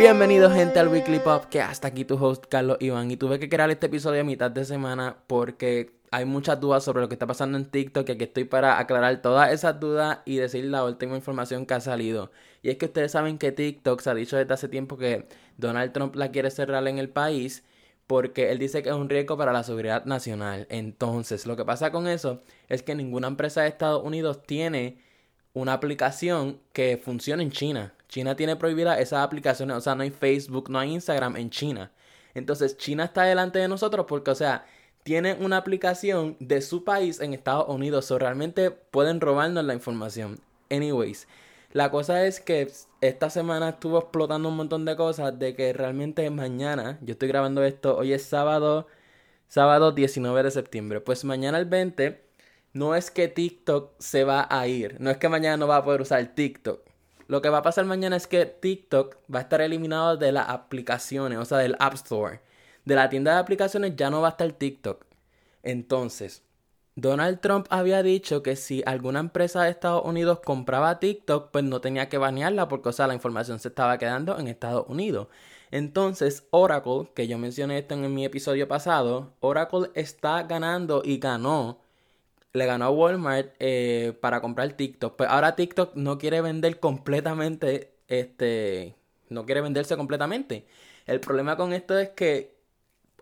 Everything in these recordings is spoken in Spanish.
Bienvenidos gente al Weekly Pop, que hasta aquí tu host Carlos Iván y tuve que crear este episodio a mitad de semana porque hay muchas dudas sobre lo que está pasando en TikTok y aquí estoy para aclarar todas esas dudas y decir la última información que ha salido. Y es que ustedes saben que TikTok se ha dicho desde hace tiempo que Donald Trump la quiere cerrar en el país porque él dice que es un riesgo para la seguridad nacional. Entonces, lo que pasa con eso es que ninguna empresa de Estados Unidos tiene una aplicación que funcione en China. China tiene prohibida esas aplicaciones, o sea, no hay Facebook, no hay Instagram en China. Entonces, China está delante de nosotros porque, o sea, tienen una aplicación de su país en Estados Unidos, o realmente pueden robarnos la información. Anyways, la cosa es que esta semana estuvo explotando un montón de cosas de que realmente mañana, yo estoy grabando esto, hoy es sábado, sábado 19 de septiembre, pues mañana el 20 no es que TikTok se va a ir, no es que mañana no va a poder usar TikTok. Lo que va a pasar mañana es que TikTok va a estar eliminado de las aplicaciones, o sea, del App Store. De la tienda de aplicaciones ya no va a estar TikTok. Entonces, Donald Trump había dicho que si alguna empresa de Estados Unidos compraba TikTok, pues no tenía que banearla porque, o sea, la información se estaba quedando en Estados Unidos. Entonces, Oracle, que yo mencioné esto en mi episodio pasado, Oracle está ganando y ganó le ganó a Walmart eh, para comprar TikTok. Pues ahora TikTok no quiere vender completamente, este, no quiere venderse completamente. El problema con esto es que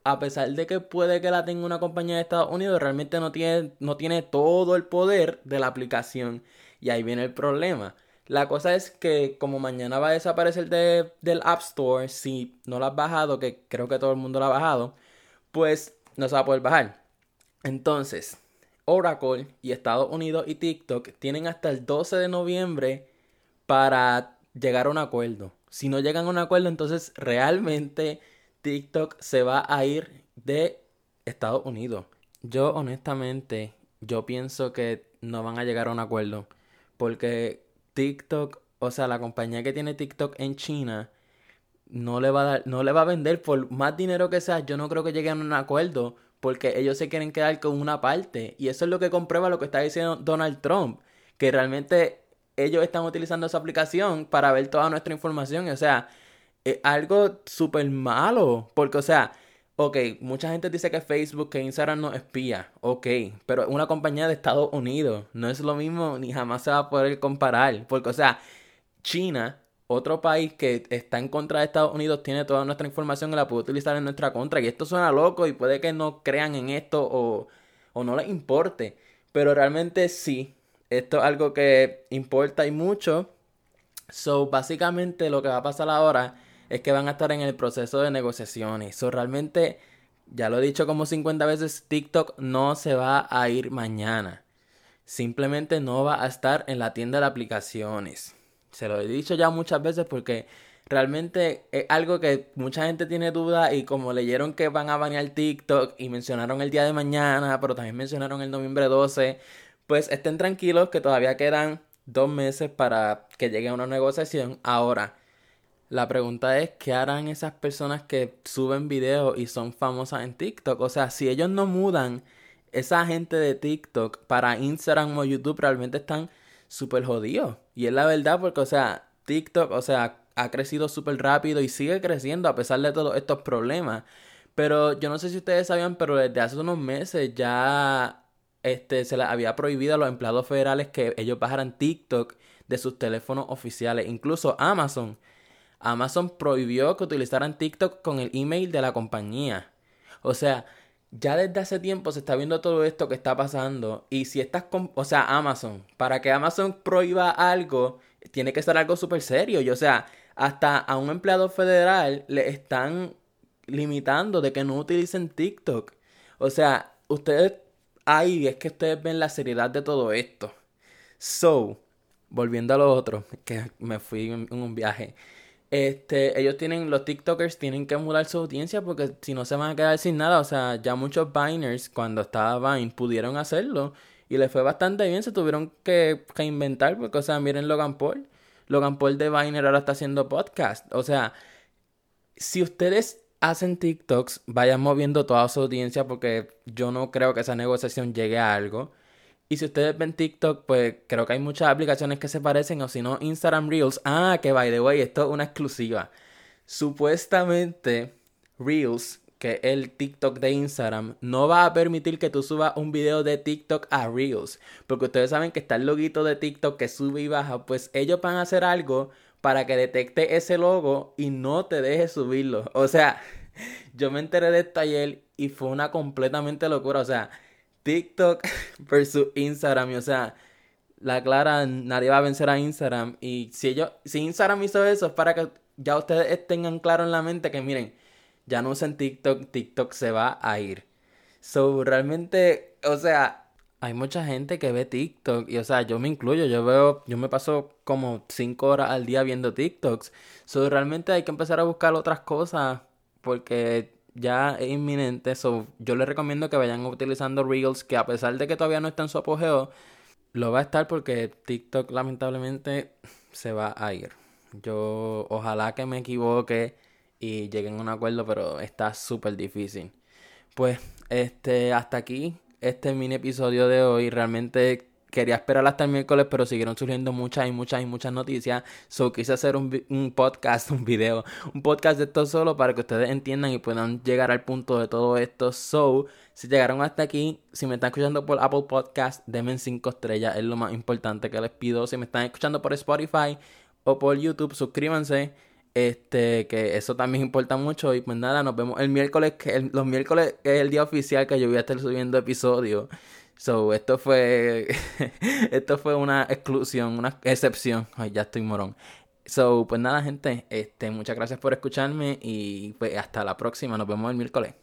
a pesar de que puede que la tenga una compañía de Estados Unidos, realmente no tiene, no tiene todo el poder de la aplicación. Y ahí viene el problema. La cosa es que como mañana va a desaparecer de, del App Store, si no la has bajado, que creo que todo el mundo la ha bajado, pues no se va a poder bajar. Entonces, Oracle y Estados Unidos y TikTok tienen hasta el 12 de noviembre para llegar a un acuerdo. Si no llegan a un acuerdo, entonces realmente TikTok se va a ir de Estados Unidos. Yo honestamente, yo pienso que no van a llegar a un acuerdo. Porque TikTok, o sea, la compañía que tiene TikTok en China, no le va a dar, no le va a vender por más dinero que sea. Yo no creo que lleguen a un acuerdo porque ellos se quieren quedar con una parte. Y eso es lo que comprueba lo que está diciendo Donald Trump, que realmente ellos están utilizando esa aplicación para ver toda nuestra información. O sea, es algo súper malo, porque, o sea, ok, mucha gente dice que Facebook, que Instagram no espía, ok, pero una compañía de Estados Unidos, no es lo mismo ni jamás se va a poder comparar, porque, o sea, China otro país que está en contra de Estados Unidos tiene toda nuestra información y la puede utilizar en nuestra contra. Y esto suena loco y puede que no crean en esto o, o no les importe. Pero realmente sí, esto es algo que importa y mucho. So, básicamente lo que va a pasar ahora es que van a estar en el proceso de negociaciones. So, realmente, ya lo he dicho como 50 veces, TikTok no se va a ir mañana. Simplemente no va a estar en la tienda de aplicaciones. Se lo he dicho ya muchas veces porque realmente es algo que mucha gente tiene duda y como leyeron que van a banear TikTok y mencionaron el día de mañana, pero también mencionaron el noviembre 12, pues estén tranquilos que todavía quedan dos meses para que llegue a una negociación. Ahora, la pregunta es, ¿qué harán esas personas que suben videos y son famosas en TikTok? O sea, si ellos no mudan esa gente de TikTok para Instagram o YouTube, realmente están súper jodido. Y es la verdad porque, o sea, TikTok, o sea, ha crecido súper rápido y sigue creciendo a pesar de todos estos problemas. Pero yo no sé si ustedes sabían, pero desde hace unos meses ya este, se les había prohibido a los empleados federales que ellos bajaran TikTok de sus teléfonos oficiales. Incluso Amazon. Amazon prohibió que utilizaran TikTok con el email de la compañía. O sea, ya desde hace tiempo se está viendo todo esto que está pasando. Y si estás con, o sea, Amazon, para que Amazon prohíba algo, tiene que ser algo súper serio. Y o sea, hasta a un empleado federal le están limitando de que no utilicen TikTok. O sea, ustedes, ahí es que ustedes ven la seriedad de todo esto. So, volviendo a lo otro, que me fui en un viaje. Este, ellos tienen, los TikTokers tienen que mudar su audiencia porque si no se van a quedar sin nada. O sea, ya muchos Biners, cuando estaba Vine, pudieron hacerlo y les fue bastante bien. Se tuvieron que, que inventar porque, o sea, miren Logan Paul. Logan Paul de Viner ahora está haciendo podcast. O sea, si ustedes hacen TikToks, vayan moviendo toda su audiencia porque yo no creo que esa negociación llegue a algo. Y si ustedes ven TikTok, pues creo que hay muchas aplicaciones que se parecen, o si no, Instagram Reels. Ah, que by the way, esto es una exclusiva. Supuestamente, Reels, que es el TikTok de Instagram, no va a permitir que tú subas un video de TikTok a Reels. Porque ustedes saben que está el loguito de TikTok que sube y baja. Pues ellos van a hacer algo para que detecte ese logo y no te deje subirlo. O sea, yo me enteré de esto ayer y fue una completamente locura. O sea, TikTok versus Instagram. Y, o sea, la clara, nadie va a vencer a Instagram. Y si ellos, si Instagram hizo eso, es para que ya ustedes tengan claro en la mente que miren, ya no usen TikTok, TikTok se va a ir. So, realmente, o sea, hay mucha gente que ve TikTok y, o sea, yo me incluyo, yo veo, yo me paso como 5 horas al día viendo TikToks. So, realmente hay que empezar a buscar otras cosas porque ya es inminente. So, yo les recomiendo que vayan utilizando Reels, que a pesar de que todavía no está en su apogeo, lo va a estar porque TikTok lamentablemente se va a ir. Yo ojalá que me equivoque y lleguen a un acuerdo, pero está súper difícil. Pues, este, hasta aquí este mini episodio de hoy. Realmente quería esperar hasta el miércoles, pero siguieron surgiendo muchas y muchas y muchas noticias. So quise hacer un, un, podcast, un video, un podcast de esto solo para que ustedes entiendan y puedan llegar al punto de todo esto. So, si llegaron hasta aquí, si me están escuchando por Apple Podcast, denme 5 estrellas, es lo más importante que les pido. Si me están escuchando por Spotify o por YouTube, suscríbanse. Este, que eso también importa mucho. Y pues nada, nos vemos el miércoles, los miércoles es el día oficial que yo voy a estar subiendo episodios. So, esto fue. esto fue una exclusión, una excepción. Ay, ya estoy morón. So, pues nada, gente. Este, muchas gracias por escucharme. Y pues hasta la próxima. Nos vemos el miércoles.